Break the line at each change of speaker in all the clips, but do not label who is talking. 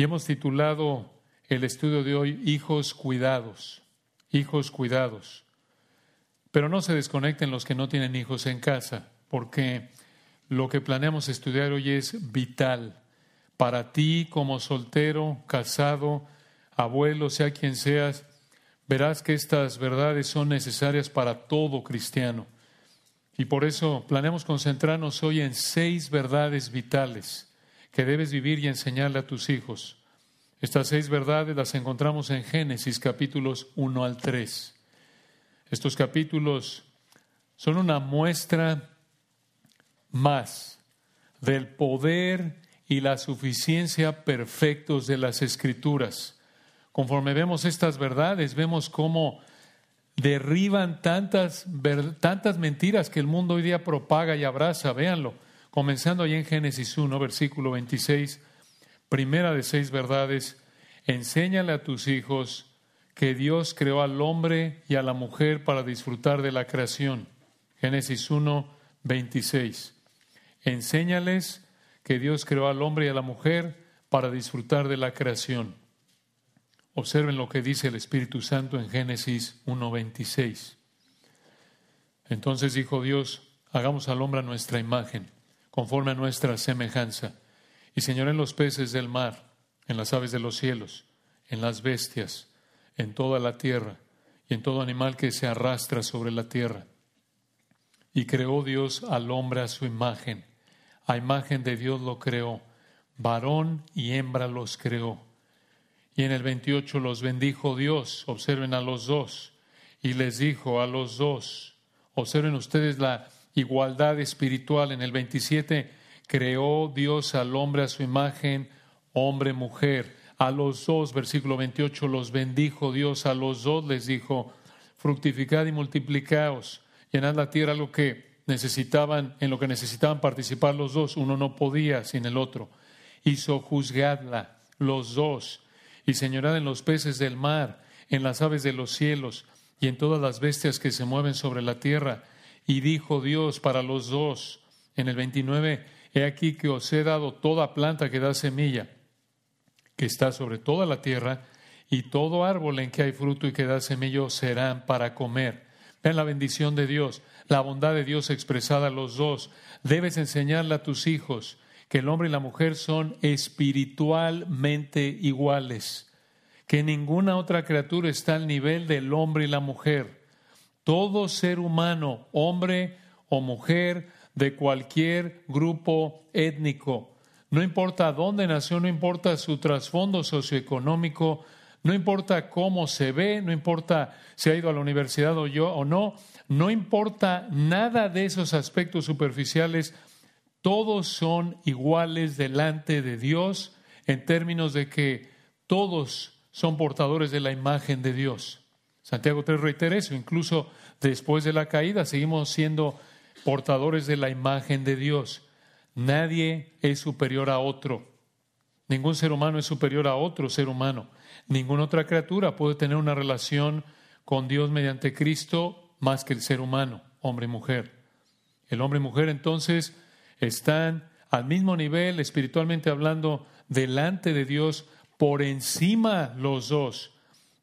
Y hemos titulado el estudio de hoy Hijos cuidados, hijos cuidados. Pero no se desconecten los que no tienen hijos en casa, porque lo que planeamos estudiar hoy es vital para ti como soltero, casado, abuelo, sea quien seas. Verás que estas verdades son necesarias para todo cristiano. Y por eso planeamos concentrarnos hoy en seis verdades vitales que debes vivir y enseñarle a tus hijos. Estas seis verdades las encontramos en Génesis capítulos 1 al 3. Estos capítulos son una muestra más del poder y la suficiencia perfectos de las escrituras. Conforme vemos estas verdades, vemos cómo derriban tantas, tantas mentiras que el mundo hoy día propaga y abraza. Véanlo, comenzando ahí en Génesis 1, versículo 26, primera de seis verdades, enséñale a tus hijos que Dios creó al hombre y a la mujer para disfrutar de la creación. Génesis 1, 26. Enséñales que Dios creó al hombre y a la mujer para disfrutar de la creación. Observen lo que dice el Espíritu Santo en Génesis 1.26. Entonces dijo Dios, hagamos al hombre a nuestra imagen, conforme a nuestra semejanza, y señoren los peces del mar, en las aves de los cielos, en las bestias, en toda la tierra, y en todo animal que se arrastra sobre la tierra. Y creó Dios al hombre a su imagen. A imagen de Dios lo creó. Varón y hembra los creó. Y en el 28 los bendijo Dios. Observen a los dos. Y les dijo a los dos. Observen ustedes la igualdad espiritual. En el 27 creó Dios al hombre a su imagen, hombre, mujer. A los dos, versículo 28, los bendijo Dios. A los dos les dijo, fructificad y multiplicaos llenad la tierra lo que necesitaban, en lo que necesitaban participar los dos, uno no podía sin el otro. Hizo juzgadla los dos y señorad en los peces del mar, en las aves de los cielos y en todas las bestias que se mueven sobre la tierra. Y dijo Dios para los dos, en el 29, he aquí que os he dado toda planta que da semilla, que está sobre toda la tierra, y todo árbol en que hay fruto y que da semilla serán para comer. Vean la bendición de Dios, la bondad de Dios expresada a los dos. Debes enseñarle a tus hijos que el hombre y la mujer son espiritualmente iguales, que ninguna otra criatura está al nivel del hombre y la mujer. Todo ser humano, hombre o mujer, de cualquier grupo étnico, no importa dónde nació, no importa su trasfondo socioeconómico, no importa cómo se ve, no importa si ha ido a la universidad o yo o no, no importa nada de esos aspectos superficiales, todos son iguales delante de Dios en términos de que todos son portadores de la imagen de Dios. Santiago 3 reitera eso, incluso después de la caída seguimos siendo portadores de la imagen de Dios. Nadie es superior a otro. Ningún ser humano es superior a otro ser humano. Ninguna otra criatura puede tener una relación con Dios mediante Cristo más que el ser humano, hombre y mujer. El hombre y mujer entonces están al mismo nivel, espiritualmente hablando, delante de Dios, por encima los dos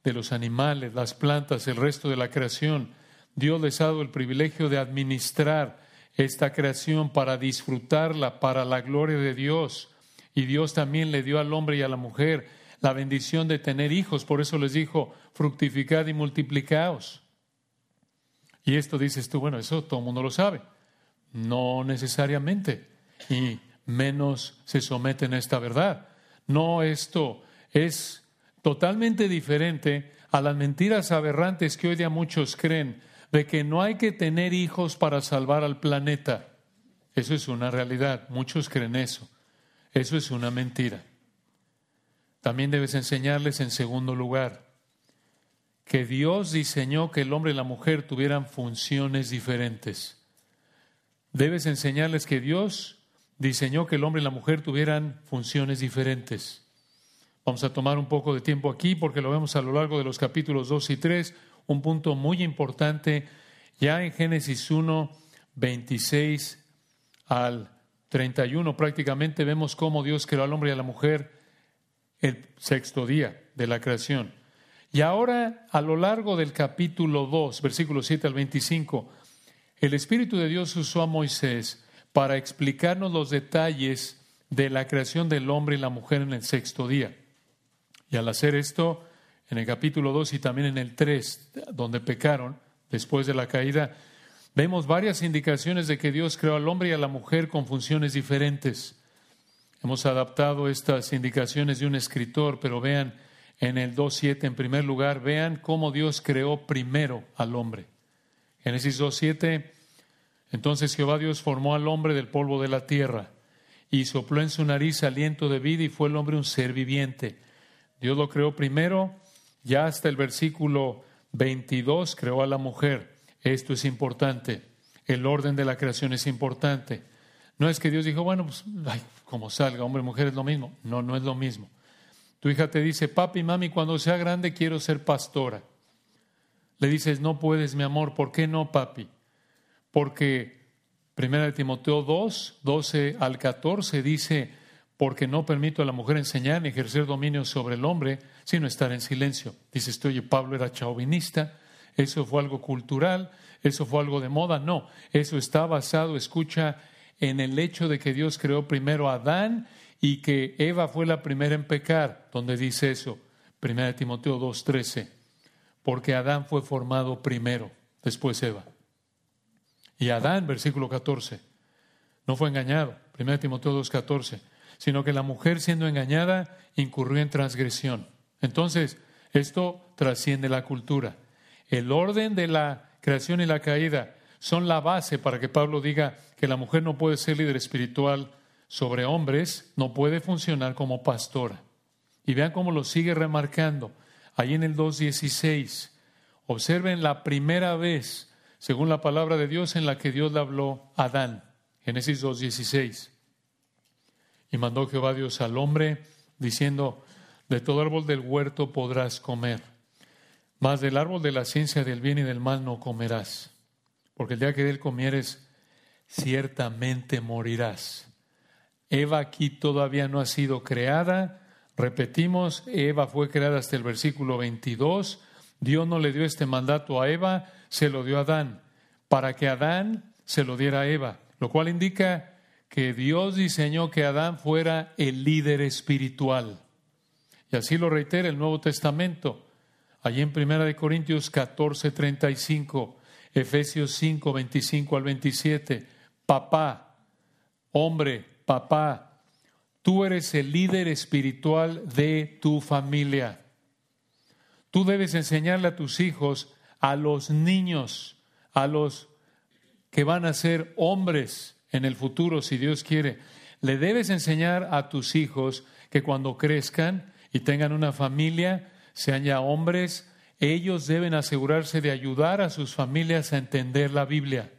de los animales, las plantas, el resto de la creación. Dios les ha dado el privilegio de administrar esta creación para disfrutarla, para la gloria de Dios. Y Dios también le dio al hombre y a la mujer la bendición de tener hijos. Por eso les dijo, fructificad y multiplicaos. Y esto dices tú, bueno, eso todo el mundo lo sabe. No necesariamente. Y menos se someten a esta verdad. No, esto es totalmente diferente a las mentiras aberrantes que hoy día muchos creen de que no hay que tener hijos para salvar al planeta. Eso es una realidad. Muchos creen eso. Eso es una mentira. También debes enseñarles en segundo lugar que Dios diseñó que el hombre y la mujer tuvieran funciones diferentes. Debes enseñarles que Dios diseñó que el hombre y la mujer tuvieran funciones diferentes. Vamos a tomar un poco de tiempo aquí porque lo vemos a lo largo de los capítulos 2 y 3, un punto muy importante ya en Génesis 1, 26 al 31 prácticamente vemos cómo Dios creó al hombre y a la mujer el sexto día de la creación. Y ahora, a lo largo del capítulo 2, versículos 7 al 25, el Espíritu de Dios usó a Moisés para explicarnos los detalles de la creación del hombre y la mujer en el sexto día. Y al hacer esto, en el capítulo 2 y también en el 3, donde pecaron después de la caída, vemos varias indicaciones de que Dios creó al hombre y a la mujer con funciones diferentes. Hemos adaptado estas indicaciones de un escritor, pero vean en el 2.7, en primer lugar, vean cómo Dios creó primero al hombre. Génesis 2.7, entonces Jehová Dios formó al hombre del polvo de la tierra y sopló en su nariz aliento de vida y fue el hombre un ser viviente. Dios lo creó primero, ya hasta el versículo 22 creó a la mujer. Esto es importante. El orden de la creación es importante. No es que Dios dijo, bueno, pues como salga, hombre y mujer es lo mismo. No, no es lo mismo. Tu hija te dice, papi, mami, cuando sea grande quiero ser pastora. Le dices, no puedes, mi amor. ¿Por qué no, papi? Porque Primera de Timoteo 2, 12 al 14 dice, porque no permito a la mujer enseñar ni ejercer dominio sobre el hombre, sino estar en silencio. Dice, estoy, oye, Pablo era chauvinista, eso fue algo cultural, eso fue algo de moda. No, eso está basado, escucha, en el hecho de que Dios creó primero a Adán y que Eva fue la primera en pecar, donde dice eso, Primera de Timoteo 2, 13, porque Adán fue formado primero, después Eva. Y Adán, versículo 14, no fue engañado, 1 Timoteo 2, 14, sino que la mujer siendo engañada incurrió en transgresión. Entonces, esto trasciende la cultura. El orden de la creación y la caída son la base para que Pablo diga que la mujer no puede ser líder espiritual sobre hombres, no puede funcionar como pastora. Y vean cómo lo sigue remarcando. Ahí en el 2.16, observen la primera vez según la palabra de Dios en la que Dios le habló a Adán. Génesis 2.16. Y mandó Jehová Dios al hombre, diciendo, de todo árbol del huerto podrás comer, mas del árbol de la ciencia del bien y del mal no comerás, porque el día que de él comieres, ciertamente morirás. Eva aquí todavía no ha sido creada. Repetimos, Eva fue creada hasta el versículo 22. Dios no le dio este mandato a Eva, se lo dio a Adán, para que Adán se lo diera a Eva, lo cual indica que Dios diseñó que Adán fuera el líder espiritual. Y así lo reitera el Nuevo Testamento, allí en 1 Corintios 14, 35, Efesios 5, 25 al 27. Papá, hombre, papá, tú eres el líder espiritual de tu familia. Tú debes enseñarle a tus hijos a los niños, a los que van a ser hombres en el futuro, si Dios quiere. Le debes enseñar a tus hijos que cuando crezcan y tengan una familia, sean ya hombres, ellos deben asegurarse de ayudar a sus familias a entender la Biblia.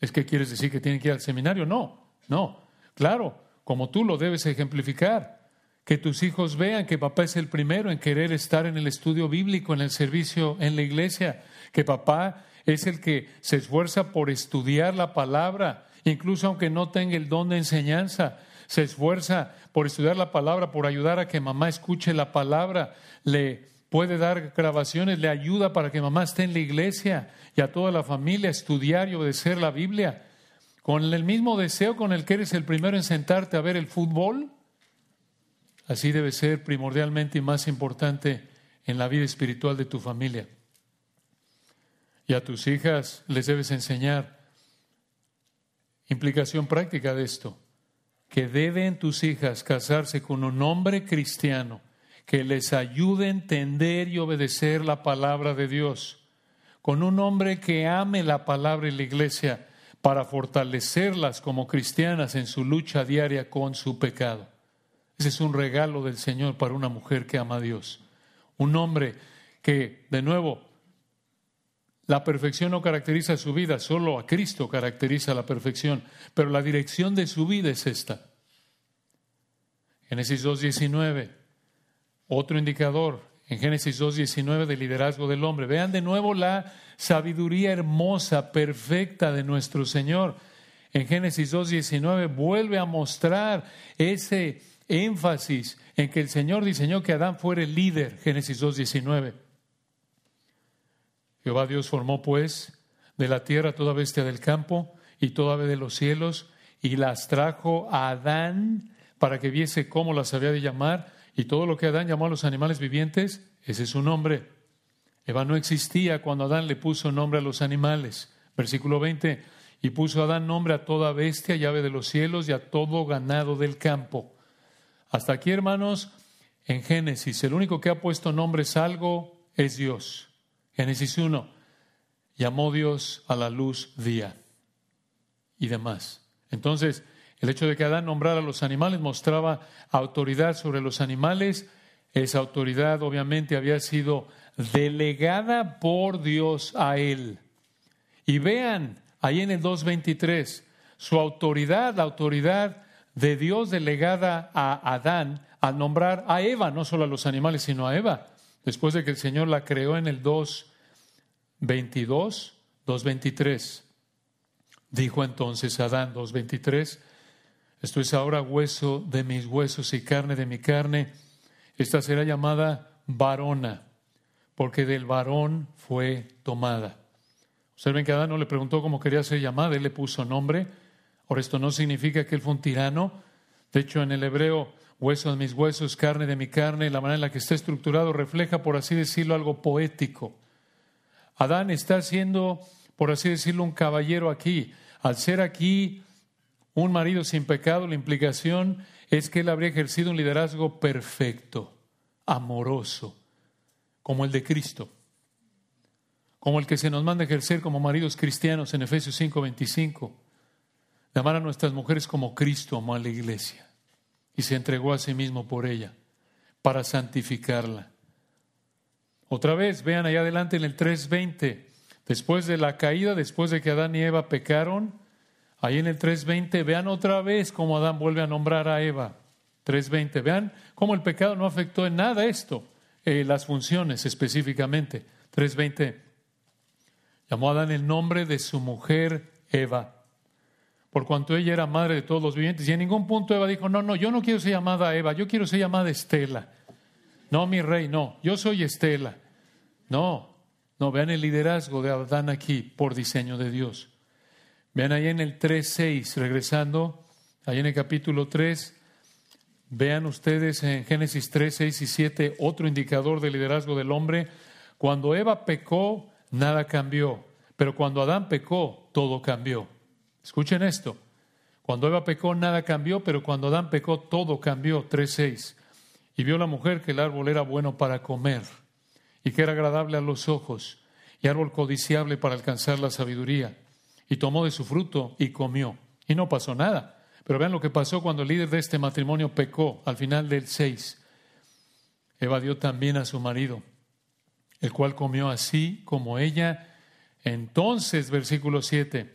¿Es que quieres decir que tienen que ir al seminario? No, no. Claro, como tú lo debes ejemplificar que tus hijos vean que papá es el primero en querer estar en el estudio bíblico, en el servicio en la iglesia, que papá es el que se esfuerza por estudiar la palabra, incluso aunque no tenga el don de enseñanza, se esfuerza por estudiar la palabra, por ayudar a que mamá escuche la palabra, le puede dar grabaciones, le ayuda para que mamá esté en la iglesia y a toda la familia estudiar y obedecer la Biblia, con el mismo deseo con el que eres el primero en sentarte a ver el fútbol Así debe ser primordialmente y más importante en la vida espiritual de tu familia. Y a tus hijas les debes enseñar implicación práctica de esto, que deben tus hijas casarse con un hombre cristiano que les ayude a entender y obedecer la palabra de Dios, con un hombre que ame la palabra y la iglesia para fortalecerlas como cristianas en su lucha diaria con su pecado. Ese es un regalo del Señor para una mujer que ama a Dios. Un hombre que, de nuevo, la perfección no caracteriza su vida, solo a Cristo caracteriza la perfección, pero la dirección de su vida es esta. Génesis 2.19, otro indicador en Génesis 2.19 del liderazgo del hombre. Vean de nuevo la sabiduría hermosa, perfecta de nuestro Señor. En Génesis 2.19 vuelve a mostrar ese énfasis en que el Señor diseñó que Adán fuera el líder, Génesis 2.19. Jehová Dios formó pues de la tierra toda bestia del campo y toda ave de los cielos y las trajo a Adán para que viese cómo las había de llamar y todo lo que Adán llamó a los animales vivientes, ese es su nombre. Eva no existía cuando Adán le puso nombre a los animales. Versículo 20, y puso Adán nombre a toda bestia, llave de los cielos y a todo ganado del campo. Hasta aquí, hermanos, en Génesis, el único que ha puesto nombres a algo es Dios. Génesis 1, llamó Dios a la luz día y demás. Entonces, el hecho de que Adán nombrara a los animales mostraba autoridad sobre los animales. Esa autoridad obviamente había sido delegada por Dios a él. Y vean ahí en el 2.23, su autoridad, la autoridad de Dios delegada a Adán al nombrar a Eva, no solo a los animales, sino a Eva, después de que el Señor la creó en el 2.22, 2.23. Dijo entonces Adán 2.23, esto es ahora hueso de mis huesos y carne de mi carne, esta será llamada varona, porque del varón fue tomada. Observen que Adán no le preguntó cómo quería ser llamada, él le puso nombre. Ahora, esto no significa que él fue un tirano. De hecho, en el hebreo, hueso de mis huesos, carne de mi carne, la manera en la que está estructurado refleja, por así decirlo, algo poético. Adán está siendo, por así decirlo, un caballero aquí. Al ser aquí un marido sin pecado, la implicación es que él habría ejercido un liderazgo perfecto, amoroso, como el de Cristo, como el que se nos manda ejercer como maridos cristianos en Efesios 5:25, de amar a nuestras mujeres como Cristo amó a la iglesia y se entregó a sí mismo por ella, para santificarla. Otra vez, vean allá adelante en el 3:20, después de la caída, después de que Adán y Eva pecaron, Ahí en el 3.20, vean otra vez cómo Adán vuelve a nombrar a Eva. 3.20, vean cómo el pecado no afectó en nada esto, eh, las funciones específicamente. 3.20, llamó a Adán el nombre de su mujer Eva, por cuanto ella era madre de todos los vivientes. Y en ningún punto Eva dijo, no, no, yo no quiero ser llamada Eva, yo quiero ser llamada Estela. No, mi rey, no, yo soy Estela. No, no, vean el liderazgo de Adán aquí por diseño de Dios. Vean ahí en el 3.6, regresando, ahí en el capítulo 3, vean ustedes en Génesis 3, 6 y 7 otro indicador del liderazgo del hombre. Cuando Eva pecó, nada cambió, pero cuando Adán pecó, todo cambió. Escuchen esto. Cuando Eva pecó, nada cambió, pero cuando Adán pecó, todo cambió. 3.6. Y vio la mujer que el árbol era bueno para comer y que era agradable a los ojos y árbol codiciable para alcanzar la sabiduría y tomó de su fruto y comió. Y no pasó nada. Pero vean lo que pasó cuando el líder de este matrimonio pecó al final del 6. Evadió también a su marido, el cual comió así como ella. Entonces, versículo 7,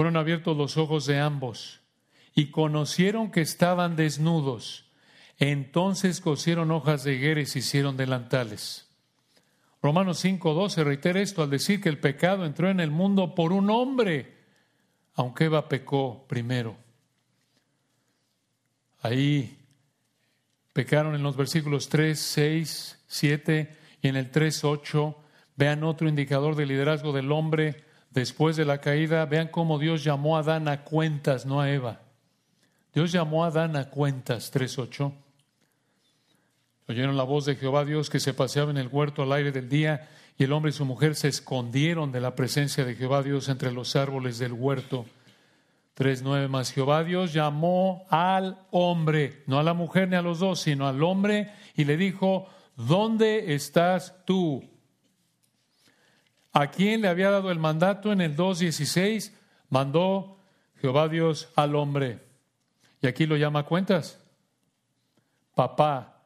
fueron abiertos los ojos de ambos y conocieron que estaban desnudos. Entonces cosieron hojas de higueras y hicieron delantales. Romanos 5.12 reitera esto al decir que el pecado entró en el mundo por un hombre, aunque Eva pecó primero. Ahí pecaron en los versículos 3, 6, 7 y en el 3, 8. Vean otro indicador de liderazgo del hombre después de la caída. Vean cómo Dios llamó a Adán a cuentas, no a Eva. Dios llamó a Adán a cuentas, 3, 8. Oyeron la voz de Jehová Dios que se paseaba en el huerto al aire del día, y el hombre y su mujer se escondieron de la presencia de Jehová Dios entre los árboles del huerto. 3.9 más Jehová Dios llamó al hombre, no a la mujer ni a los dos, sino al hombre, y le dijo, ¿dónde estás tú? ¿A quién le había dado el mandato en el 2.16? Mandó Jehová Dios al hombre. Y aquí lo llama cuentas. Papá,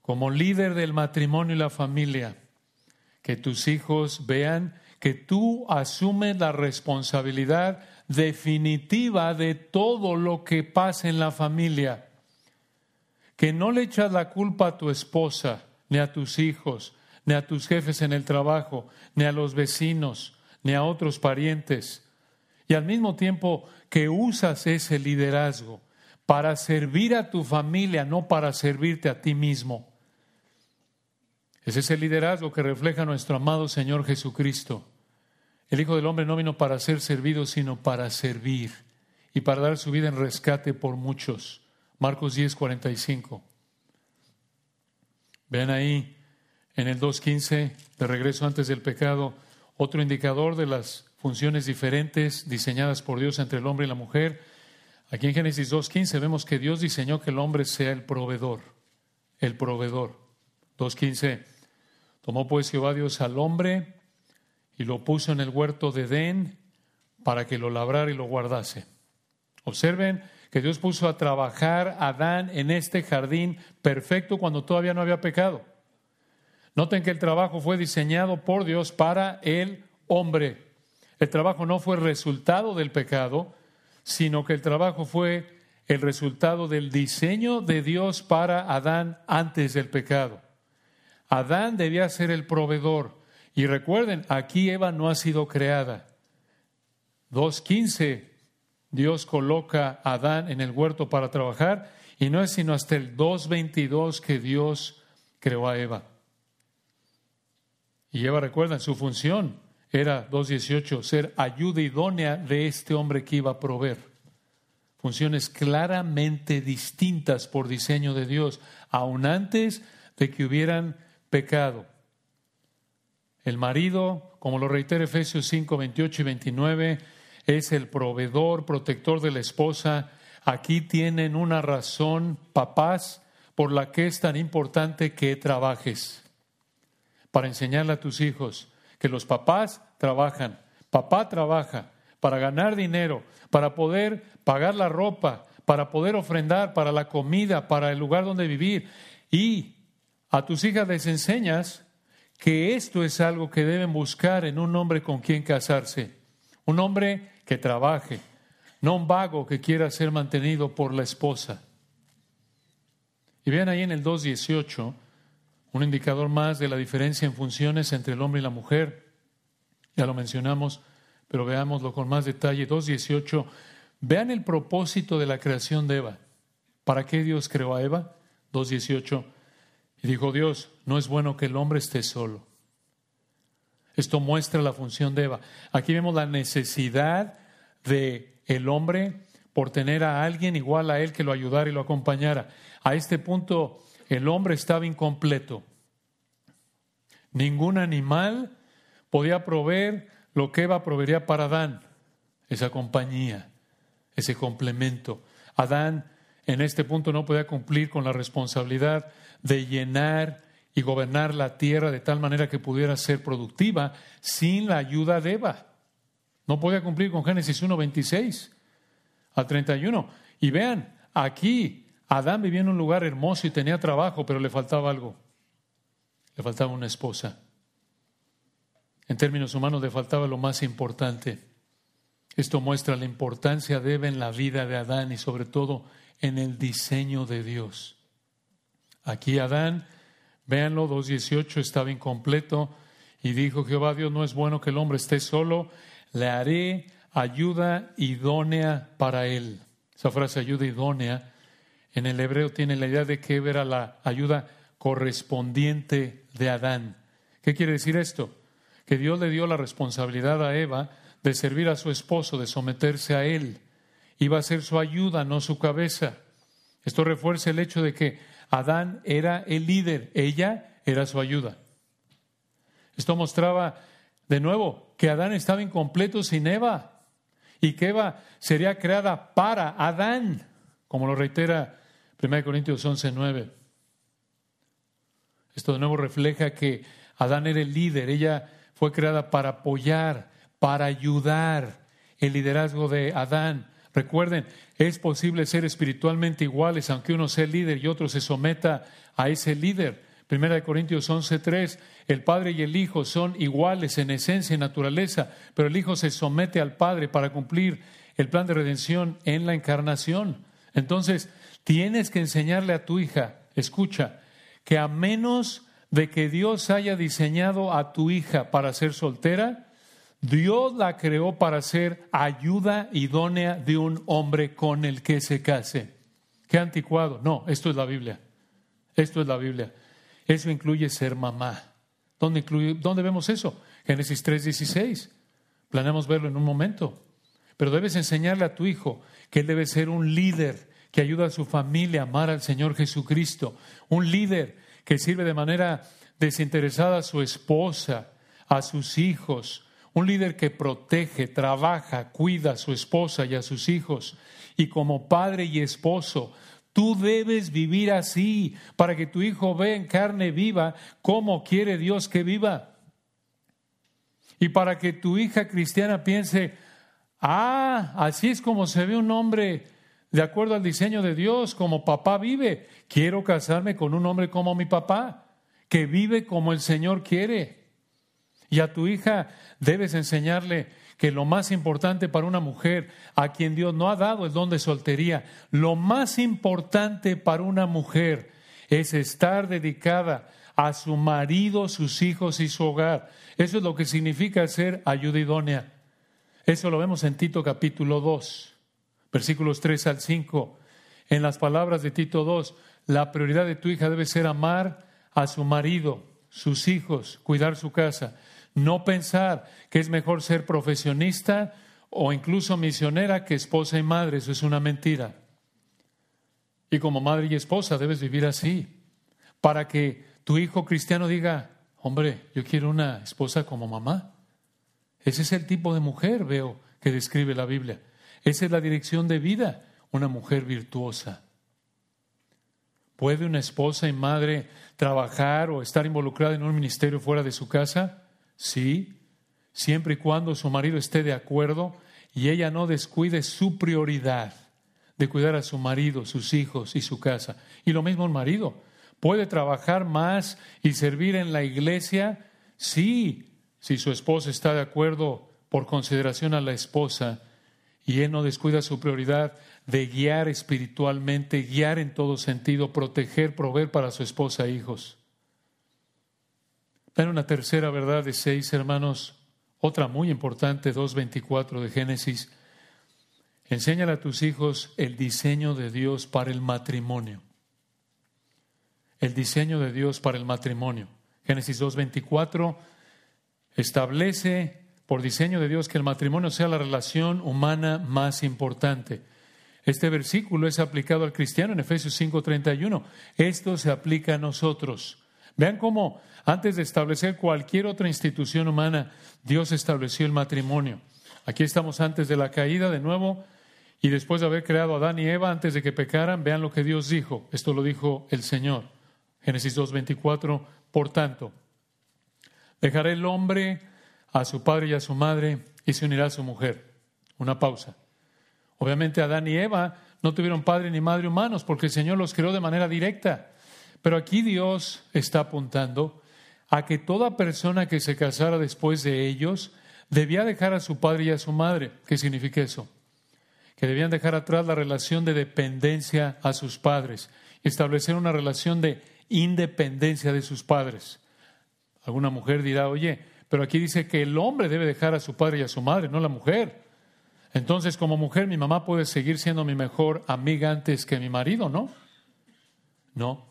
como líder del matrimonio y la familia, que tus hijos vean que tú asumes la responsabilidad definitiva de todo lo que pasa en la familia. Que no le echas la culpa a tu esposa, ni a tus hijos, ni a tus jefes en el trabajo, ni a los vecinos, ni a otros parientes. Y al mismo tiempo que usas ese liderazgo para servir a tu familia, no para servirte a ti mismo. Ese es el liderazgo que refleja nuestro amado Señor Jesucristo. El Hijo del Hombre no vino para ser servido, sino para servir y para dar su vida en rescate por muchos. Marcos 10, 45. Vean ahí en el 2.15, de regreso antes del pecado, otro indicador de las funciones diferentes diseñadas por Dios entre el hombre y la mujer. Aquí en Génesis 2.15 vemos que Dios diseñó que el hombre sea el proveedor, el proveedor. 2.15, tomó pues Jehová Dios al hombre y lo puso en el huerto de Edén para que lo labrara y lo guardase. Observen que Dios puso a trabajar a Adán en este jardín perfecto cuando todavía no había pecado. Noten que el trabajo fue diseñado por Dios para el hombre. El trabajo no fue resultado del pecado, sino que el trabajo fue el resultado del diseño de Dios para Adán antes del pecado. Adán debía ser el proveedor. Y recuerden, aquí Eva no ha sido creada. 2.15, Dios coloca a Adán en el huerto para trabajar y no es sino hasta el 2.22 que Dios creó a Eva. Y Eva, recuerden, su función era 2.18, ser ayuda idónea de este hombre que iba a proveer. Funciones claramente distintas por diseño de Dios, aun antes de que hubieran pecado. El marido, como lo reitera Efesios 5, 28 y 29, es el proveedor, protector de la esposa. Aquí tienen una razón, papás, por la que es tan importante que trabajes. Para enseñarle a tus hijos que los papás trabajan. Papá trabaja para ganar dinero, para poder pagar la ropa, para poder ofrendar para la comida, para el lugar donde vivir. Y a tus hijas les enseñas que esto es algo que deben buscar en un hombre con quien casarse. Un hombre que trabaje, no un vago que quiera ser mantenido por la esposa. Y vean ahí en el 2.18, un indicador más de la diferencia en funciones entre el hombre y la mujer. Ya lo mencionamos, pero veámoslo con más detalle. 2.18, vean el propósito de la creación de Eva. ¿Para qué Dios creó a Eva? 2.18 y dijo Dios, no es bueno que el hombre esté solo. Esto muestra la función de Eva. Aquí vemos la necesidad de el hombre por tener a alguien igual a él que lo ayudara y lo acompañara. A este punto el hombre estaba incompleto. Ningún animal podía proveer lo que Eva proveería para Adán, esa compañía, ese complemento. Adán en este punto no podía cumplir con la responsabilidad de llenar y gobernar la tierra de tal manera que pudiera ser productiva sin la ayuda de Eva. No podía cumplir con Génesis 1, 26 al 31. Y vean, aquí Adán vivía en un lugar hermoso y tenía trabajo, pero le faltaba algo. Le faltaba una esposa. En términos humanos le faltaba lo más importante. Esto muestra la importancia de Eva en la vida de Adán y sobre todo en el diseño de Dios. Aquí Adán, véanlo, 2.18 estaba incompleto y dijo Jehová Dios, no es bueno que el hombre esté solo, le haré ayuda idónea para él. Esa frase ayuda idónea en el hebreo tiene la idea de que era la ayuda correspondiente de Adán. ¿Qué quiere decir esto? Que Dios le dio la responsabilidad a Eva de servir a su esposo, de someterse a él. Iba a ser su ayuda, no su cabeza. Esto refuerza el hecho de que Adán era el líder, ella era su ayuda. Esto mostraba de nuevo que Adán estaba incompleto sin Eva y que Eva sería creada para Adán, como lo reitera 1 Corintios 11, 9. Esto de nuevo refleja que Adán era el líder, ella fue creada para apoyar, para ayudar el liderazgo de Adán. Recuerden, es posible ser espiritualmente iguales, aunque uno sea líder y otro se someta a ese líder. Primera de Corintios 11:3, el Padre y el Hijo son iguales en esencia y naturaleza, pero el Hijo se somete al Padre para cumplir el plan de redención en la encarnación. Entonces, tienes que enseñarle a tu hija, escucha, que a menos de que Dios haya diseñado a tu hija para ser soltera, Dios la creó para ser ayuda idónea de un hombre con el que se case. qué anticuado. No, esto es la Biblia. Esto es la Biblia. Eso incluye ser mamá. ¿Dónde, incluye, ¿dónde vemos eso? Génesis 3:16. Planeamos verlo en un momento. Pero debes enseñarle a tu hijo que él debe ser un líder que ayuda a su familia a amar al Señor Jesucristo. Un líder que sirve de manera desinteresada a su esposa, a sus hijos. Un líder que protege, trabaja, cuida a su esposa y a sus hijos. Y como padre y esposo, tú debes vivir así para que tu hijo vea en carne viva cómo quiere Dios que viva. Y para que tu hija cristiana piense, ah, así es como se ve un hombre de acuerdo al diseño de Dios, como papá vive. Quiero casarme con un hombre como mi papá, que vive como el Señor quiere. Y a tu hija debes enseñarle que lo más importante para una mujer a quien Dios no ha dado el don de soltería, lo más importante para una mujer es estar dedicada a su marido, sus hijos y su hogar. Eso es lo que significa ser ayuda idónea. Eso lo vemos en Tito capítulo 2, versículos 3 al 5. En las palabras de Tito 2, la prioridad de tu hija debe ser amar a su marido, sus hijos, cuidar su casa. No pensar que es mejor ser profesionista o incluso misionera que esposa y madre. Eso es una mentira. Y como madre y esposa debes vivir así, para que tu hijo cristiano diga, hombre, yo quiero una esposa como mamá. Ese es el tipo de mujer, veo, que describe la Biblia. Esa es la dirección de vida, una mujer virtuosa. ¿Puede una esposa y madre trabajar o estar involucrada en un ministerio fuera de su casa? Sí, siempre y cuando su marido esté de acuerdo y ella no descuide su prioridad de cuidar a su marido, sus hijos y su casa. Y lo mismo el marido. ¿Puede trabajar más y servir en la iglesia? Sí, si su esposa está de acuerdo por consideración a la esposa y él no descuida su prioridad de guiar espiritualmente, guiar en todo sentido, proteger, proveer para su esposa e hijos. Pero una tercera verdad de seis hermanos, otra muy importante, 2.24 de Génesis. Enséñale a tus hijos el diseño de Dios para el matrimonio el diseño de Dios para el matrimonio. Génesis 2.24 establece por diseño de Dios que el matrimonio sea la relación humana más importante. Este versículo es aplicado al cristiano en Efesios 5:31. Esto se aplica a nosotros. Vean cómo antes de establecer cualquier otra institución humana, Dios estableció el matrimonio. Aquí estamos antes de la caída de nuevo y después de haber creado a Adán y Eva antes de que pecaran, vean lo que Dios dijo. Esto lo dijo el Señor. Génesis 2.24, por tanto, dejará el hombre a su padre y a su madre y se unirá a su mujer. Una pausa. Obviamente Adán y Eva no tuvieron padre ni madre humanos porque el Señor los creó de manera directa. Pero aquí Dios está apuntando a que toda persona que se casara después de ellos debía dejar a su padre y a su madre. ¿Qué significa eso? Que debían dejar atrás la relación de dependencia a sus padres y establecer una relación de independencia de sus padres. Alguna mujer dirá, oye, pero aquí dice que el hombre debe dejar a su padre y a su madre, no la mujer. Entonces, como mujer, mi mamá puede seguir siendo mi mejor amiga antes que mi marido, ¿no? No.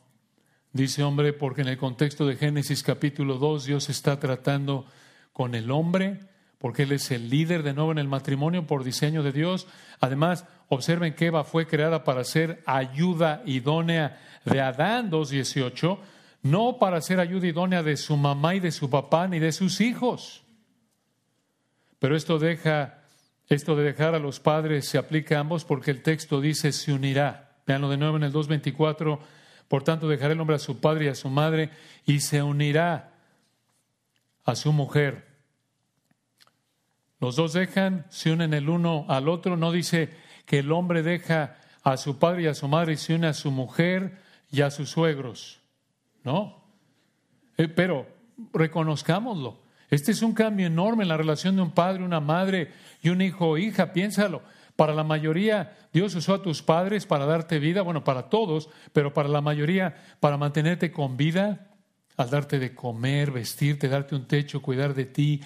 Dice hombre, porque en el contexto de Génesis capítulo 2, Dios está tratando con el hombre, porque él es el líder de nuevo en el matrimonio por diseño de Dios. Además, observen que Eva fue creada para ser ayuda idónea de Adán 2.18, no para ser ayuda idónea de su mamá y de su papá ni de sus hijos. Pero esto deja, esto de dejar a los padres se aplica a ambos porque el texto dice se unirá. Veanlo de nuevo en el 2.24. Por tanto, dejará el hombre a su padre y a su madre y se unirá a su mujer. Los dos dejan, se unen el uno al otro. No dice que el hombre deja a su padre y a su madre y se une a su mujer y a sus suegros. No. Eh, pero reconozcámoslo. Este es un cambio enorme en la relación de un padre, una madre y un hijo o hija. Piénsalo. Para la mayoría, Dios usó a tus padres para darte vida, bueno, para todos, pero para la mayoría, para mantenerte con vida, al darte de comer, vestirte, darte un techo, cuidar de ti,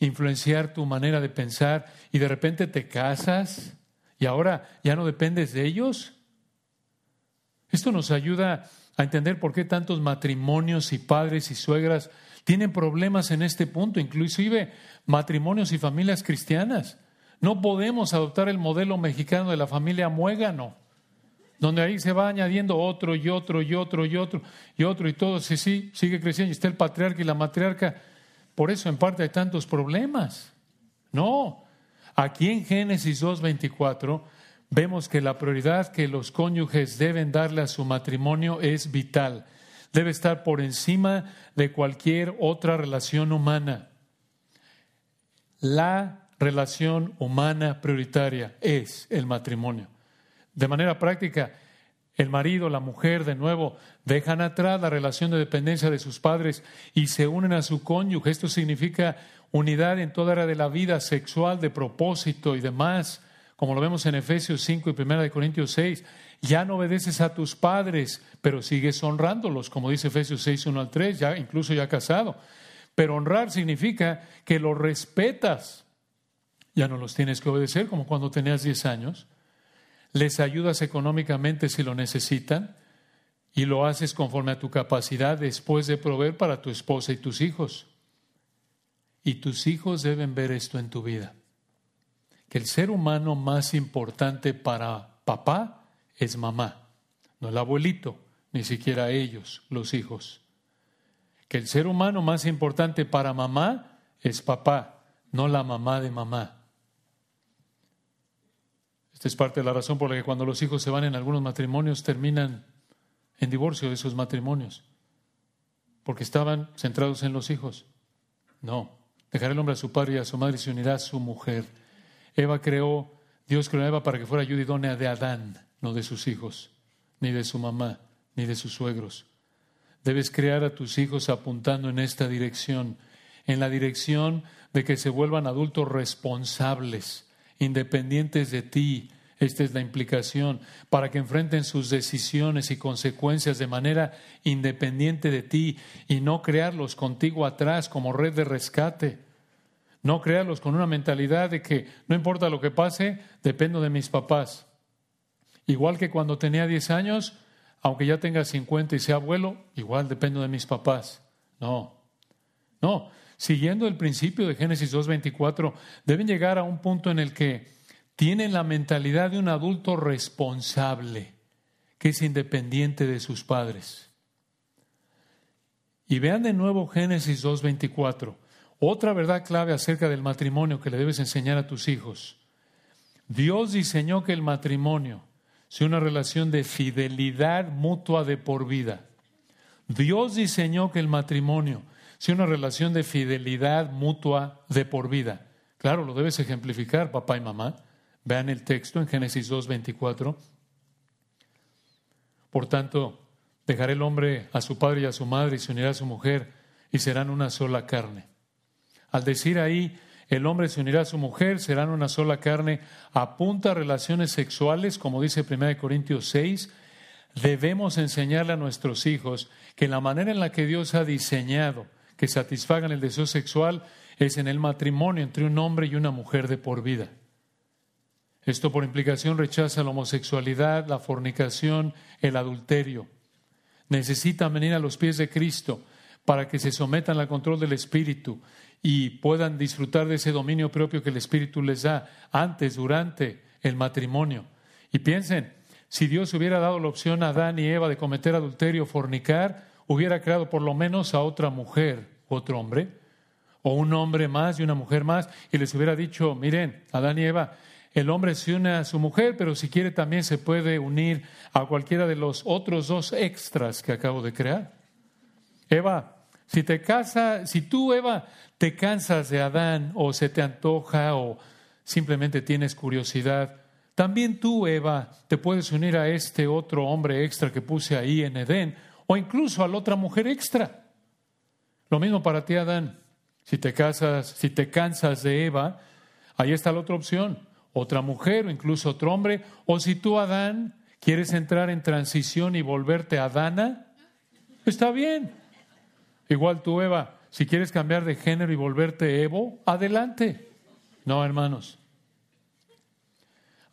influenciar tu manera de pensar, y de repente te casas y ahora ya no dependes de ellos. Esto nos ayuda a entender por qué tantos matrimonios y padres y suegras tienen problemas en este punto, inclusive matrimonios y familias cristianas. No podemos adoptar el modelo mexicano de la familia muégano, donde ahí se va añadiendo otro y otro y otro y otro y otro y todo, sí, sí, sigue creciendo y está el patriarca y la matriarca. Por eso en parte hay tantos problemas. No, aquí en Génesis 2.24 vemos que la prioridad que los cónyuges deben darle a su matrimonio es vital. Debe estar por encima de cualquier otra relación humana. La relación humana prioritaria es el matrimonio. De manera práctica, el marido, la mujer, de nuevo, dejan atrás la relación de dependencia de sus padres y se unen a su cónyuge. Esto significa unidad en toda área de la vida sexual, de propósito y demás como lo vemos en Efesios 5 y 1 Corintios 6, ya no obedeces a tus padres, pero sigues honrándolos, como dice Efesios 6, 1 al 3, ya, incluso ya casado. Pero honrar significa que los respetas. Ya no los tienes que obedecer como cuando tenías 10 años. Les ayudas económicamente si lo necesitan y lo haces conforme a tu capacidad después de proveer para tu esposa y tus hijos. Y tus hijos deben ver esto en tu vida que el ser humano más importante para papá es mamá, no el abuelito, ni siquiera ellos, los hijos. Que el ser humano más importante para mamá es papá, no la mamá de mamá. Esta es parte de la razón por la que cuando los hijos se van en algunos matrimonios terminan en divorcio de esos matrimonios, porque estaban centrados en los hijos. No, dejará el hombre a su padre y a su madre y se unirá a su mujer Eva creó, Dios creó a Eva para que fuera ayuda idónea de Adán, no de sus hijos, ni de su mamá, ni de sus suegros. Debes crear a tus hijos apuntando en esta dirección, en la dirección de que se vuelvan adultos responsables, independientes de ti. Esta es la implicación, para que enfrenten sus decisiones y consecuencias de manera independiente de ti y no crearlos contigo atrás como red de rescate. No créalos con una mentalidad de que no importa lo que pase, dependo de mis papás. Igual que cuando tenía 10 años, aunque ya tenga 50 y sea abuelo, igual dependo de mis papás. No, no. Siguiendo el principio de Génesis 2.24, deben llegar a un punto en el que tienen la mentalidad de un adulto responsable, que es independiente de sus padres. Y vean de nuevo Génesis 2.24. Otra verdad clave acerca del matrimonio que le debes enseñar a tus hijos. Dios diseñó que el matrimonio sea una relación de fidelidad mutua de por vida. Dios diseñó que el matrimonio sea una relación de fidelidad mutua de por vida. Claro, lo debes ejemplificar, papá y mamá. Vean el texto en Génesis 2.24. Por tanto, dejará el hombre a su padre y a su madre y se unirá a su mujer y serán una sola carne. Al decir ahí, el hombre se unirá a su mujer, serán una sola carne, apunta a relaciones sexuales, como dice 1 Corintios 6, debemos enseñarle a nuestros hijos que la manera en la que Dios ha diseñado que satisfagan el deseo sexual es en el matrimonio entre un hombre y una mujer de por vida. Esto por implicación rechaza la homosexualidad, la fornicación, el adulterio. Necesitan venir a los pies de Cristo para que se sometan al control del Espíritu y puedan disfrutar de ese dominio propio que el Espíritu les da antes, durante el matrimonio. Y piensen, si Dios hubiera dado la opción a Adán y Eva de cometer adulterio fornicar, hubiera creado por lo menos a otra mujer, otro hombre, o un hombre más y una mujer más, y les hubiera dicho, miren, Adán y Eva, el hombre se une a su mujer, pero si quiere también se puede unir a cualquiera de los otros dos extras que acabo de crear. Eva, si te casa, si tú, Eva, te cansas de Adán o se te antoja o simplemente tienes curiosidad, también tú, Eva, te puedes unir a este otro hombre extra que puse ahí en Edén o incluso a la otra mujer extra. Lo mismo para ti, Adán. Si te casas, si te cansas de Eva, ahí está la otra opción. Otra mujer o incluso otro hombre. O si tú, Adán, quieres entrar en transición y volverte Adana, está bien. Igual tú, Eva, si quieres cambiar de género y volverte Evo, adelante. No, hermanos.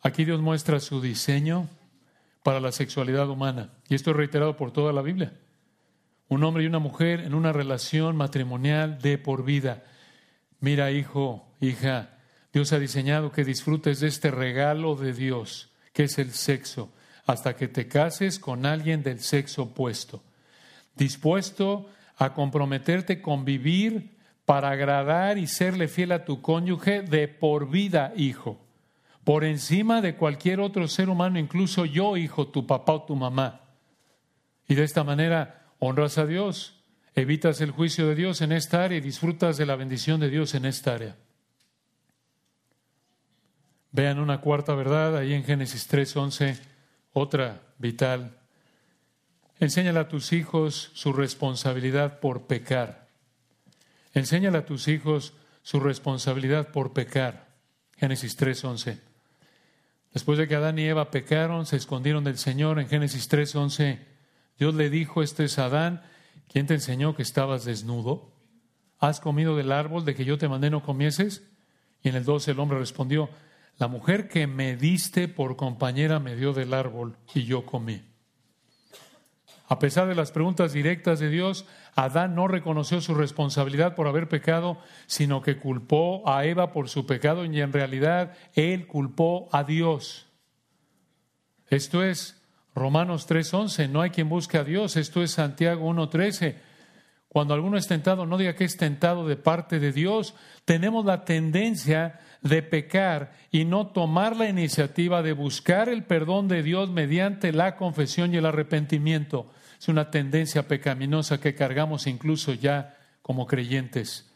Aquí Dios muestra su diseño para la sexualidad humana. Y esto es reiterado por toda la Biblia. Un hombre y una mujer en una relación matrimonial de por vida. Mira, hijo, hija, Dios ha diseñado que disfrutes de este regalo de Dios, que es el sexo, hasta que te cases con alguien del sexo opuesto. Dispuesto a comprometerte con vivir para agradar y serle fiel a tu cónyuge de por vida, hijo por encima de cualquier otro ser humano, incluso yo, hijo, tu papá o tu mamá. Y de esta manera honras a Dios, evitas el juicio de Dios en esta área y disfrutas de la bendición de Dios en esta área. Vean una cuarta verdad ahí en Génesis 3:11, otra vital. Enséñale a tus hijos su responsabilidad por pecar. Enséñale a tus hijos su responsabilidad por pecar. Génesis 3:11. Después de que Adán y Eva pecaron, se escondieron del Señor. En Génesis 3:11, Dios le dijo, este es Adán, ¿quién te enseñó que estabas desnudo? ¿Has comido del árbol de que yo te mandé no comieses? Y en el 12 el hombre respondió, la mujer que me diste por compañera me dio del árbol y yo comí. A pesar de las preguntas directas de Dios, Adán no reconoció su responsabilidad por haber pecado, sino que culpó a Eva por su pecado y en realidad él culpó a Dios. Esto es Romanos 3:11, no hay quien busque a Dios, esto es Santiago 1:13. Cuando alguno es tentado, no diga que es tentado de parte de Dios. Tenemos la tendencia de pecar y no tomar la iniciativa de buscar el perdón de Dios mediante la confesión y el arrepentimiento. Es una tendencia pecaminosa que cargamos incluso ya como creyentes.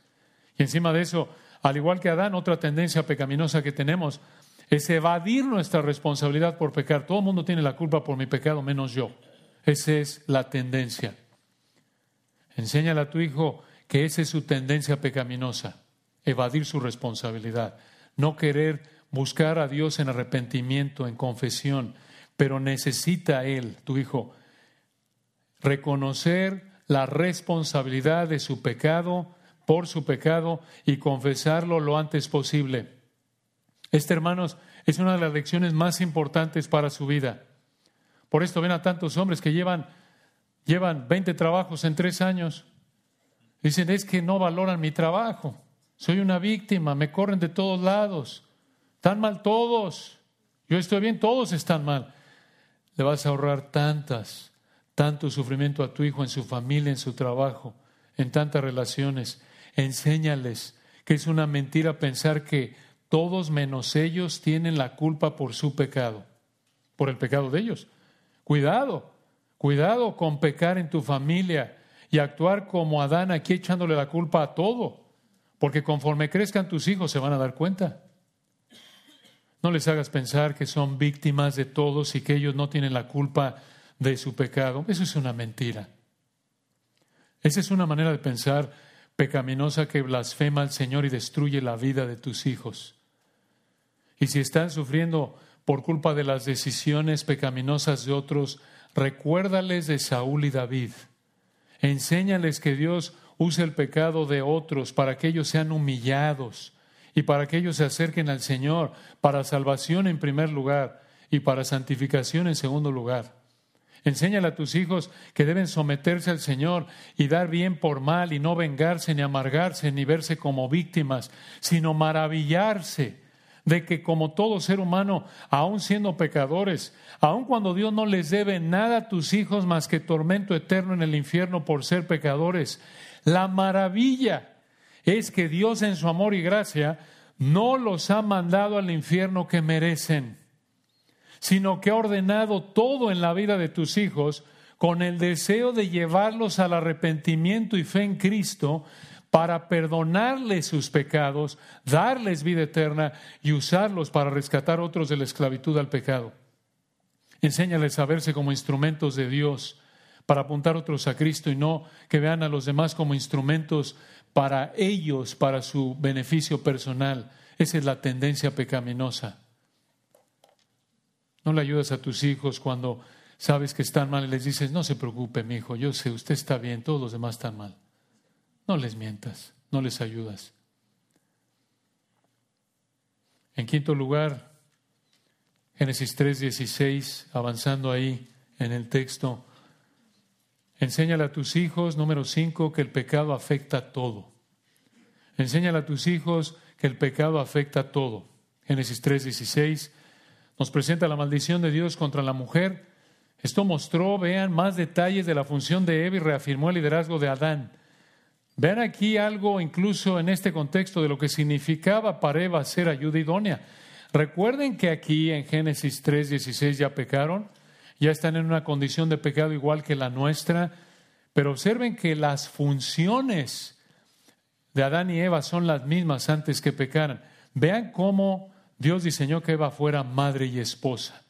Y encima de eso, al igual que Adán, otra tendencia pecaminosa que tenemos es evadir nuestra responsabilidad por pecar. Todo el mundo tiene la culpa por mi pecado, menos yo. Esa es la tendencia. Enséñale a tu hijo que esa es su tendencia pecaminosa, evadir su responsabilidad, no querer buscar a Dios en arrepentimiento, en confesión, pero necesita él, tu hijo, reconocer la responsabilidad de su pecado, por su pecado, y confesarlo lo antes posible. Este, hermanos, es una de las lecciones más importantes para su vida. Por esto ven a tantos hombres que llevan, llevan 20 trabajos en tres años. Dicen, es que no valoran mi trabajo. Soy una víctima, me corren de todos lados. Están mal todos. Yo estoy bien, todos están mal. Le vas a ahorrar tantas tanto sufrimiento a tu hijo en su familia, en su trabajo, en tantas relaciones. Enséñales que es una mentira pensar que todos menos ellos tienen la culpa por su pecado, por el pecado de ellos. Cuidado, cuidado con pecar en tu familia y actuar como Adán aquí echándole la culpa a todo, porque conforme crezcan tus hijos se van a dar cuenta. No les hagas pensar que son víctimas de todos y que ellos no tienen la culpa de su pecado. Eso es una mentira. Esa es una manera de pensar pecaminosa que blasfema al Señor y destruye la vida de tus hijos. Y si están sufriendo por culpa de las decisiones pecaminosas de otros, recuérdales de Saúl y David. Enséñales que Dios use el pecado de otros para que ellos sean humillados y para que ellos se acerquen al Señor, para salvación en primer lugar y para santificación en segundo lugar. Enséñale a tus hijos que deben someterse al Señor y dar bien por mal y no vengarse ni amargarse ni verse como víctimas, sino maravillarse de que como todo ser humano, aun siendo pecadores, aun cuando Dios no les debe nada a tus hijos más que tormento eterno en el infierno por ser pecadores, la maravilla es que Dios en su amor y gracia no los ha mandado al infierno que merecen sino que ha ordenado todo en la vida de tus hijos con el deseo de llevarlos al arrepentimiento y fe en Cristo para perdonarles sus pecados, darles vida eterna y usarlos para rescatar otros de la esclavitud al pecado. Enséñales a verse como instrumentos de Dios para apuntar otros a Cristo y no que vean a los demás como instrumentos para ellos, para su beneficio personal. Esa es la tendencia pecaminosa. No le ayudas a tus hijos cuando sabes que están mal y les dices, no se preocupe, mi hijo, yo sé, usted está bien, todos los demás están mal. No les mientas, no les ayudas. En quinto lugar, Génesis 3:16, avanzando ahí en el texto. Enséñale a tus hijos, número 5, que el pecado afecta a todo. Enséñale a tus hijos que el pecado afecta a todo. Génesis 3:16 nos presenta la maldición de Dios contra la mujer. Esto mostró, vean, más detalles de la función de Eva y reafirmó el liderazgo de Adán. Vean aquí algo incluso en este contexto de lo que significaba para Eva ser ayuda idónea. Recuerden que aquí en Génesis 3:16 ya pecaron, ya están en una condición de pecado igual que la nuestra, pero observen que las funciones de Adán y Eva son las mismas antes que pecaran. Vean cómo Dios diseñó que Eva fuera madre y esposa.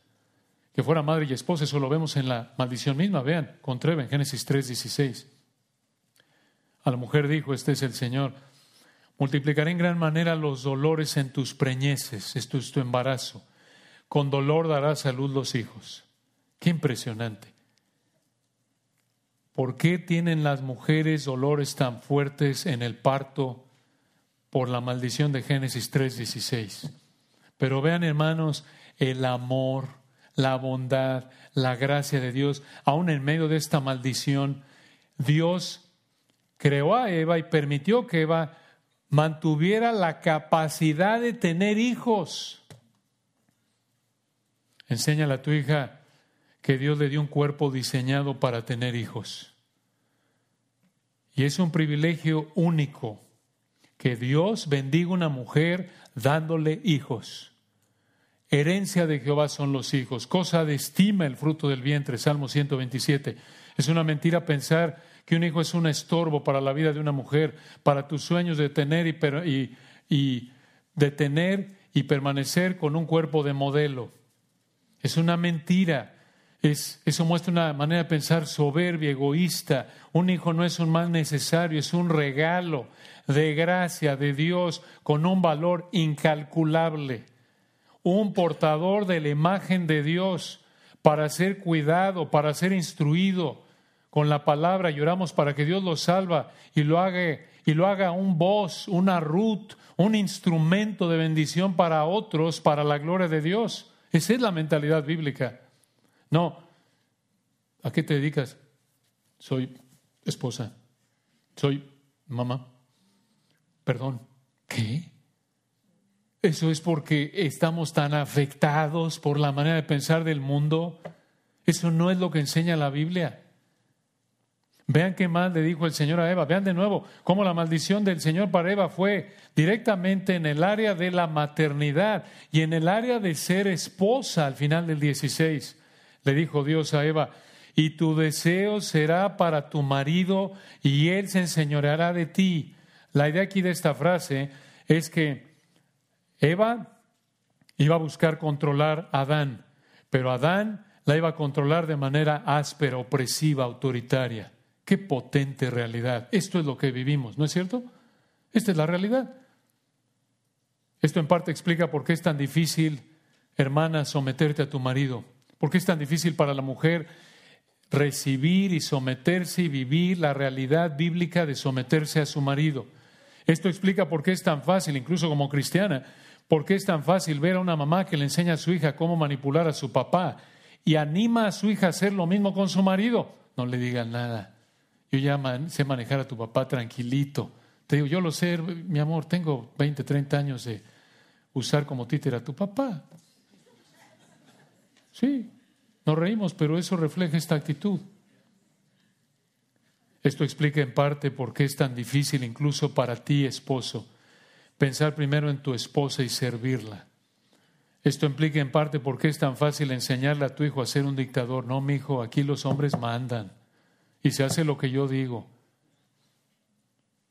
Que fuera madre y esposa, eso lo vemos en la maldición misma. Vean, contra en Génesis 3:16. A la mujer dijo, este es el Señor, multiplicaré en gran manera los dolores en tus preñeces, esto es tu embarazo. Con dolor darás salud los hijos. Qué impresionante. ¿Por qué tienen las mujeres dolores tan fuertes en el parto por la maldición de Génesis 3:16? Pero vean, hermanos, el amor, la bondad, la gracia de Dios, aún en medio de esta maldición, Dios creó a Eva y permitió que Eva mantuviera la capacidad de tener hijos. Enséñale a tu hija que Dios le dio un cuerpo diseñado para tener hijos. Y es un privilegio único que Dios bendiga a una mujer dándole hijos. Herencia de Jehová son los hijos, cosa de estima el fruto del vientre, Salmo 127. Es una mentira pensar que un hijo es un estorbo para la vida de una mujer, para tus sueños de tener y, y, de tener y permanecer con un cuerpo de modelo. Es una mentira. Es, eso muestra una manera de pensar soberbia, egoísta. Un hijo no es un mal necesario, es un regalo de gracia de Dios con un valor incalculable. Un portador de la imagen de Dios para ser cuidado, para ser instruido, con la palabra y oramos para que Dios lo salva y lo haga y lo haga un voz, una Ruth, un instrumento de bendición para otros, para la gloria de Dios. Esa es la mentalidad bíblica. No, ¿a qué te dedicas? Soy esposa, soy mamá. Perdón, ¿qué? Eso es porque estamos tan afectados por la manera de pensar del mundo. Eso no es lo que enseña la Biblia. Vean qué mal le dijo el Señor a Eva. Vean de nuevo cómo la maldición del Señor para Eva fue directamente en el área de la maternidad y en el área de ser esposa al final del 16. Le dijo Dios a Eva, y tu deseo será para tu marido y él se enseñoreará de ti. La idea aquí de esta frase es que Eva iba a buscar controlar a Adán, pero Adán la iba a controlar de manera áspera, opresiva, autoritaria. Qué potente realidad. Esto es lo que vivimos, ¿no es cierto? Esta es la realidad. Esto en parte explica por qué es tan difícil, hermana, someterte a tu marido. ¿Por qué es tan difícil para la mujer recibir y someterse y vivir la realidad bíblica de someterse a su marido? Esto explica por qué es tan fácil, incluso como cristiana, por qué es tan fácil ver a una mamá que le enseña a su hija cómo manipular a su papá y anima a su hija a hacer lo mismo con su marido. No le digan nada. Yo ya sé manejar a tu papá tranquilito. Te digo, yo lo sé, mi amor, tengo 20, 30 años de usar como títer a tu papá. Sí, nos reímos, pero eso refleja esta actitud. Esto explica en parte por qué es tan difícil, incluso para ti, esposo, pensar primero en tu esposa y servirla. Esto implica en parte por qué es tan fácil enseñarle a tu hijo a ser un dictador. No, mi hijo, aquí los hombres mandan y se hace lo que yo digo,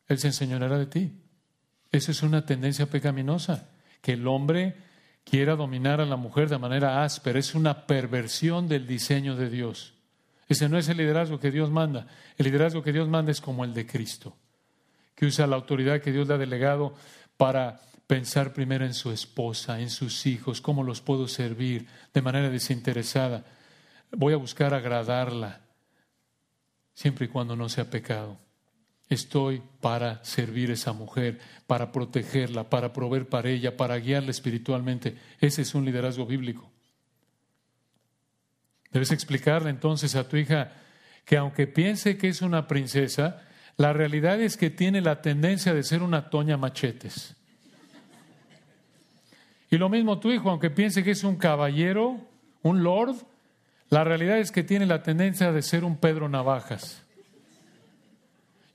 Él se enseñará de ti. Esa es una tendencia pecaminosa, que el hombre quiera dominar a la mujer de manera áspera, es una perversión del diseño de Dios. Ese no es el liderazgo que Dios manda. El liderazgo que Dios manda es como el de Cristo, que usa la autoridad que Dios le ha delegado para pensar primero en su esposa, en sus hijos, cómo los puedo servir de manera desinteresada. Voy a buscar agradarla siempre y cuando no sea pecado. Estoy para servir a esa mujer, para protegerla, para proveer para ella, para guiarla espiritualmente. Ese es un liderazgo bíblico. Debes explicarle entonces a tu hija que aunque piense que es una princesa, la realidad es que tiene la tendencia de ser una toña machetes. Y lo mismo tu hijo, aunque piense que es un caballero, un lord, la realidad es que tiene la tendencia de ser un Pedro Navajas.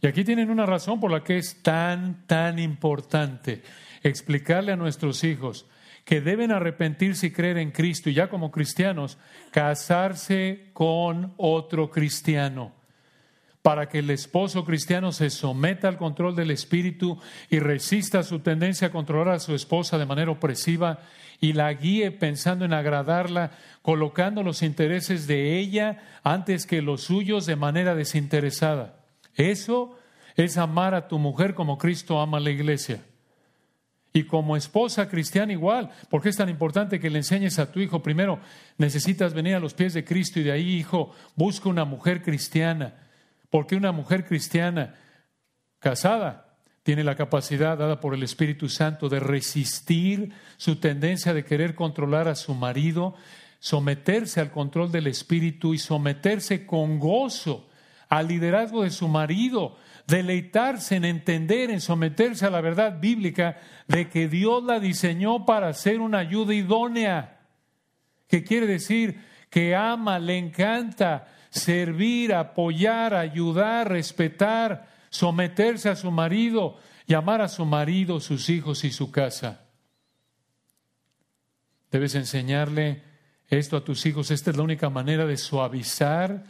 Y aquí tienen una razón por la que es tan, tan importante explicarle a nuestros hijos que deben arrepentirse y creer en Cristo y ya como cristianos casarse con otro cristiano para que el esposo cristiano se someta al control del espíritu y resista su tendencia a controlar a su esposa de manera opresiva y la guíe pensando en agradarla, colocando los intereses de ella antes que los suyos de manera desinteresada. Eso es amar a tu mujer como Cristo ama a la iglesia. Y como esposa cristiana igual, porque es tan importante que le enseñes a tu hijo, primero necesitas venir a los pies de Cristo y de ahí, hijo, busca una mujer cristiana, porque una mujer cristiana casada tiene la capacidad dada por el Espíritu Santo de resistir su tendencia de querer controlar a su marido, someterse al control del Espíritu y someterse con gozo al liderazgo de su marido, deleitarse en entender, en someterse a la verdad bíblica de que Dios la diseñó para ser una ayuda idónea, que quiere decir que ama, le encanta servir, apoyar, ayudar, respetar, someterse a su marido y amar a su marido, sus hijos y su casa. Debes enseñarle esto a tus hijos. Esta es la única manera de suavizar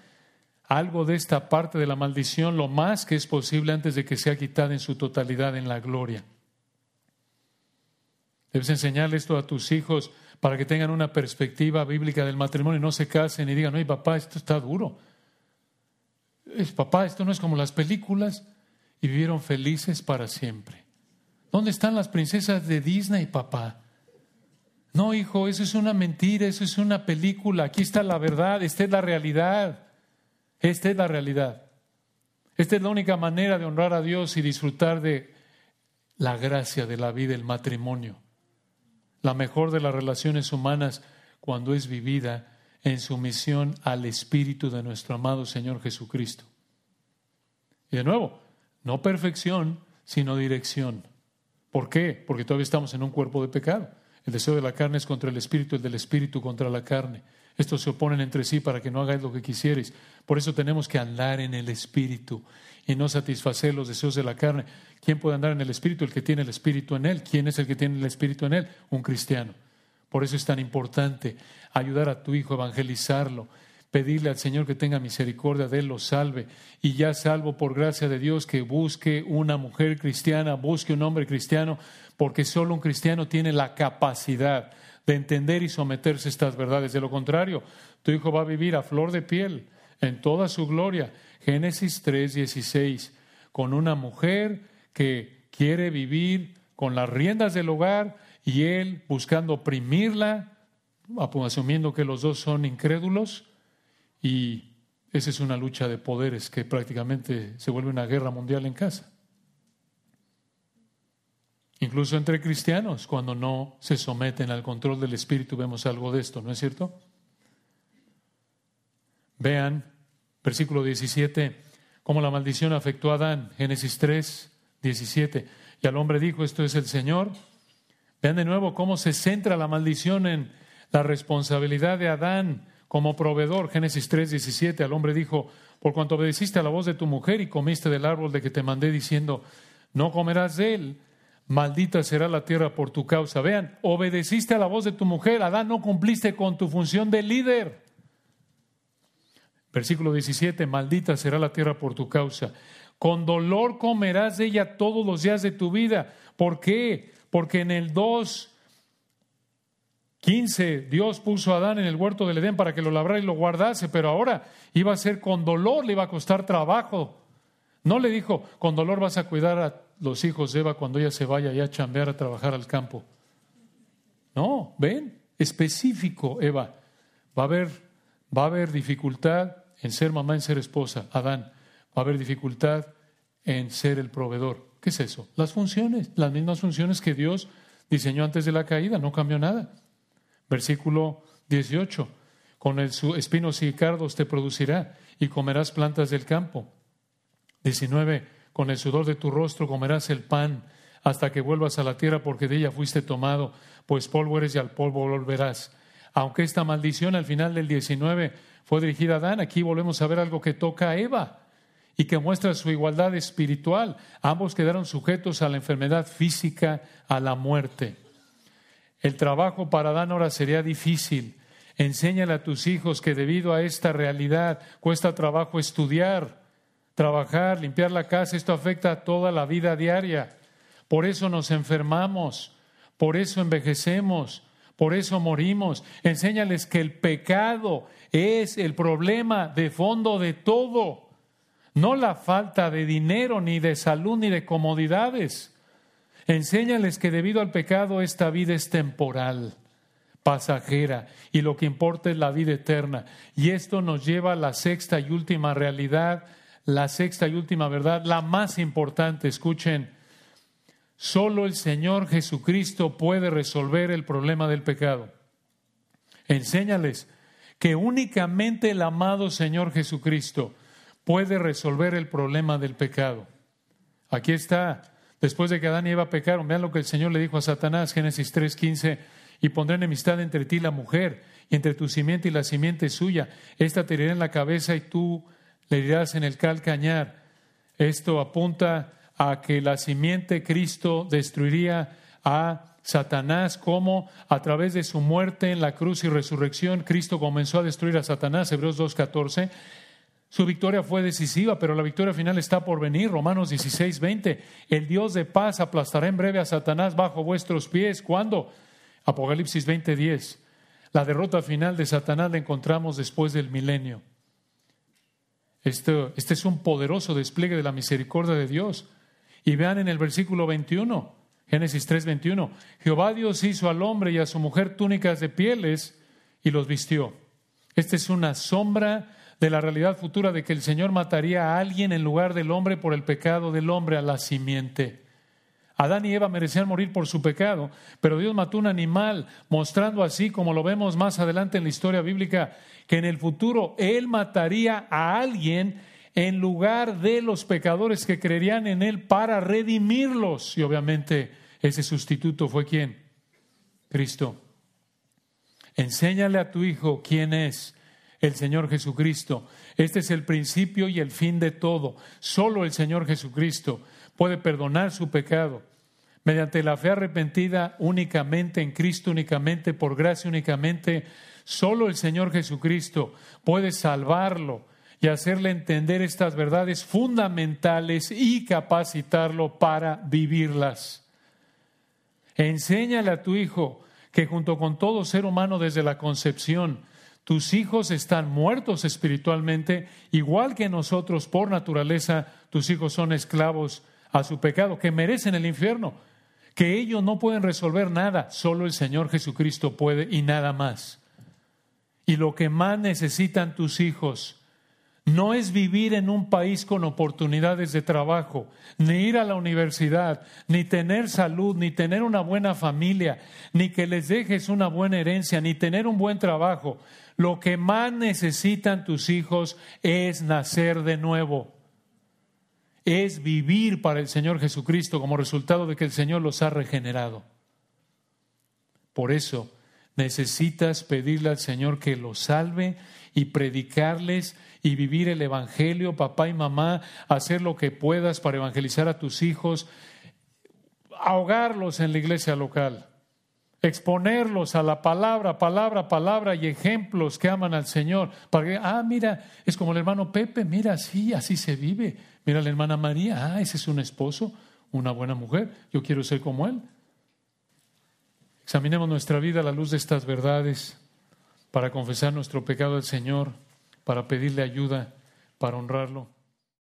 algo de esta parte de la maldición lo más que es posible antes de que sea quitada en su totalidad en la gloria. Debes enseñarle esto a tus hijos para que tengan una perspectiva bíblica del matrimonio y no se casen y digan, oye papá, esto está duro. Es, papá, esto no es como las películas. Y vivieron felices para siempre. ¿Dónde están las princesas de Disney, papá? No, hijo, eso es una mentira, eso es una película. Aquí está la verdad, esta es la realidad. Esta es la realidad. Esta es la única manera de honrar a Dios y disfrutar de la gracia de la vida, el matrimonio. La mejor de las relaciones humanas cuando es vivida en sumisión al Espíritu de nuestro amado Señor Jesucristo. Y de nuevo, no perfección, sino dirección. ¿Por qué? Porque todavía estamos en un cuerpo de pecado. El deseo de la carne es contra el Espíritu, el del Espíritu contra la carne. Estos se oponen entre sí para que no hagáis lo que quisierais. Por eso tenemos que andar en el Espíritu y no satisfacer los deseos de la carne. ¿Quién puede andar en el Espíritu? El que tiene el Espíritu en él. ¿Quién es el que tiene el Espíritu en él? Un cristiano. Por eso es tan importante ayudar a tu hijo evangelizarlo, pedirle al Señor que tenga misericordia de él, lo salve. Y ya salvo por gracia de Dios que busque una mujer cristiana, busque un hombre cristiano, porque solo un cristiano tiene la capacidad de entender y someterse a estas verdades. De lo contrario, tu hijo va a vivir a flor de piel, en toda su gloria. Génesis 3, 16, con una mujer que quiere vivir con las riendas del hogar y él buscando oprimirla, asumiendo que los dos son incrédulos, y esa es una lucha de poderes que prácticamente se vuelve una guerra mundial en casa. Incluso entre cristianos, cuando no se someten al control del Espíritu, vemos algo de esto, ¿no es cierto? Vean, versículo 17, cómo la maldición afectó a Adán, Génesis 3, 17. Y al hombre dijo, esto es el Señor. Vean de nuevo cómo se centra la maldición en la responsabilidad de Adán como proveedor. Génesis 3, 17, al hombre dijo, por cuanto obedeciste a la voz de tu mujer y comiste del árbol de que te mandé diciendo, no comerás de él maldita será la tierra por tu causa. Vean, obedeciste a la voz de tu mujer, Adán, no cumpliste con tu función de líder. Versículo 17, maldita será la tierra por tu causa. Con dolor comerás de ella todos los días de tu vida. ¿Por qué? Porque en el 2, 15, Dios puso a Adán en el huerto del Edén para que lo labrara y lo guardase, pero ahora iba a ser con dolor, le iba a costar trabajo. No le dijo, con dolor vas a cuidar a los hijos de Eva cuando ella se vaya ya a chambear a trabajar al campo. No, ven, específico, Eva. Va a haber, va a haber dificultad en ser mamá, en ser esposa, Adán. Va a haber dificultad en ser el proveedor. ¿Qué es eso? Las funciones, las mismas funciones que Dios diseñó antes de la caída, no cambió nada. Versículo 18. con el, su espinos y cardos te producirá, y comerás plantas del campo. 19. Con el sudor de tu rostro comerás el pan hasta que vuelvas a la tierra, porque de ella fuiste tomado, pues polvo eres y al polvo volverás. Aunque esta maldición al final del 19 fue dirigida a Adán, aquí volvemos a ver algo que toca a Eva y que muestra su igualdad espiritual. Ambos quedaron sujetos a la enfermedad física, a la muerte. El trabajo para Adán ahora sería difícil. Enséñale a tus hijos que debido a esta realidad cuesta trabajo estudiar, trabajar, limpiar la casa. Esto afecta a toda la vida diaria. Por eso nos enfermamos, por eso envejecemos, por eso morimos. Enséñales que el pecado es el problema de fondo de todo no la falta de dinero, ni de salud, ni de comodidades. Enséñales que debido al pecado esta vida es temporal, pasajera, y lo que importa es la vida eterna. Y esto nos lleva a la sexta y última realidad, la sexta y última verdad, la más importante. Escuchen, solo el Señor Jesucristo puede resolver el problema del pecado. Enséñales que únicamente el amado Señor Jesucristo puede resolver el problema del pecado. Aquí está, después de que Adán y Eva pecaron, vean lo que el Señor le dijo a Satanás, Génesis 3:15, y pondré enemistad entre ti y la mujer, y entre tu simiente y la simiente suya. Esta te herirá en la cabeza y tú le dirás en el calcañar. Esto apunta a que la simiente Cristo destruiría a Satanás, como a través de su muerte en la cruz y resurrección, Cristo comenzó a destruir a Satanás, Hebreos 2.14, su victoria fue decisiva, pero la victoria final está por venir. Romanos 16, 20. El Dios de paz aplastará en breve a Satanás bajo vuestros pies. ¿Cuándo? Apocalipsis 20, 10. La derrota final de Satanás la encontramos después del milenio. Este, este es un poderoso despliegue de la misericordia de Dios. Y vean en el versículo 21, Génesis 3, 21. Jehová Dios hizo al hombre y a su mujer túnicas de pieles y los vistió. Esta es una sombra de la realidad futura de que el Señor mataría a alguien en lugar del hombre por el pecado del hombre a la simiente. Adán y Eva merecían morir por su pecado, pero Dios mató un animal, mostrando así, como lo vemos más adelante en la historia bíblica, que en el futuro Él mataría a alguien en lugar de los pecadores que creerían en Él para redimirlos. Y obviamente ese sustituto fue quién? Cristo. Enséñale a tu hijo quién es el Señor Jesucristo. Este es el principio y el fin de todo. Solo el Señor Jesucristo puede perdonar su pecado. Mediante la fe arrepentida únicamente en Cristo, únicamente por gracia, únicamente, solo el Señor Jesucristo puede salvarlo y hacerle entender estas verdades fundamentales y capacitarlo para vivirlas. Enséñale a tu hijo que junto con todo ser humano desde la concepción, tus hijos están muertos espiritualmente, igual que nosotros por naturaleza, tus hijos son esclavos a su pecado, que merecen el infierno, que ellos no pueden resolver nada, solo el Señor Jesucristo puede y nada más. Y lo que más necesitan tus hijos no es vivir en un país con oportunidades de trabajo, ni ir a la universidad, ni tener salud, ni tener una buena familia, ni que les dejes una buena herencia, ni tener un buen trabajo. Lo que más necesitan tus hijos es nacer de nuevo. Es vivir para el Señor Jesucristo como resultado de que el Señor los ha regenerado. Por eso necesitas pedirle al Señor que los salve y predicarles y vivir el Evangelio, papá y mamá, hacer lo que puedas para evangelizar a tus hijos, ahogarlos en la iglesia local, exponerlos a la palabra, palabra, palabra y ejemplos que aman al Señor. Para que, ah, mira, es como el hermano Pepe, mira, sí, así se vive. Mira la hermana María, ah, ese es un esposo, una buena mujer, yo quiero ser como él. Examinemos nuestra vida a la luz de estas verdades para confesar nuestro pecado al Señor para pedirle ayuda, para honrarlo.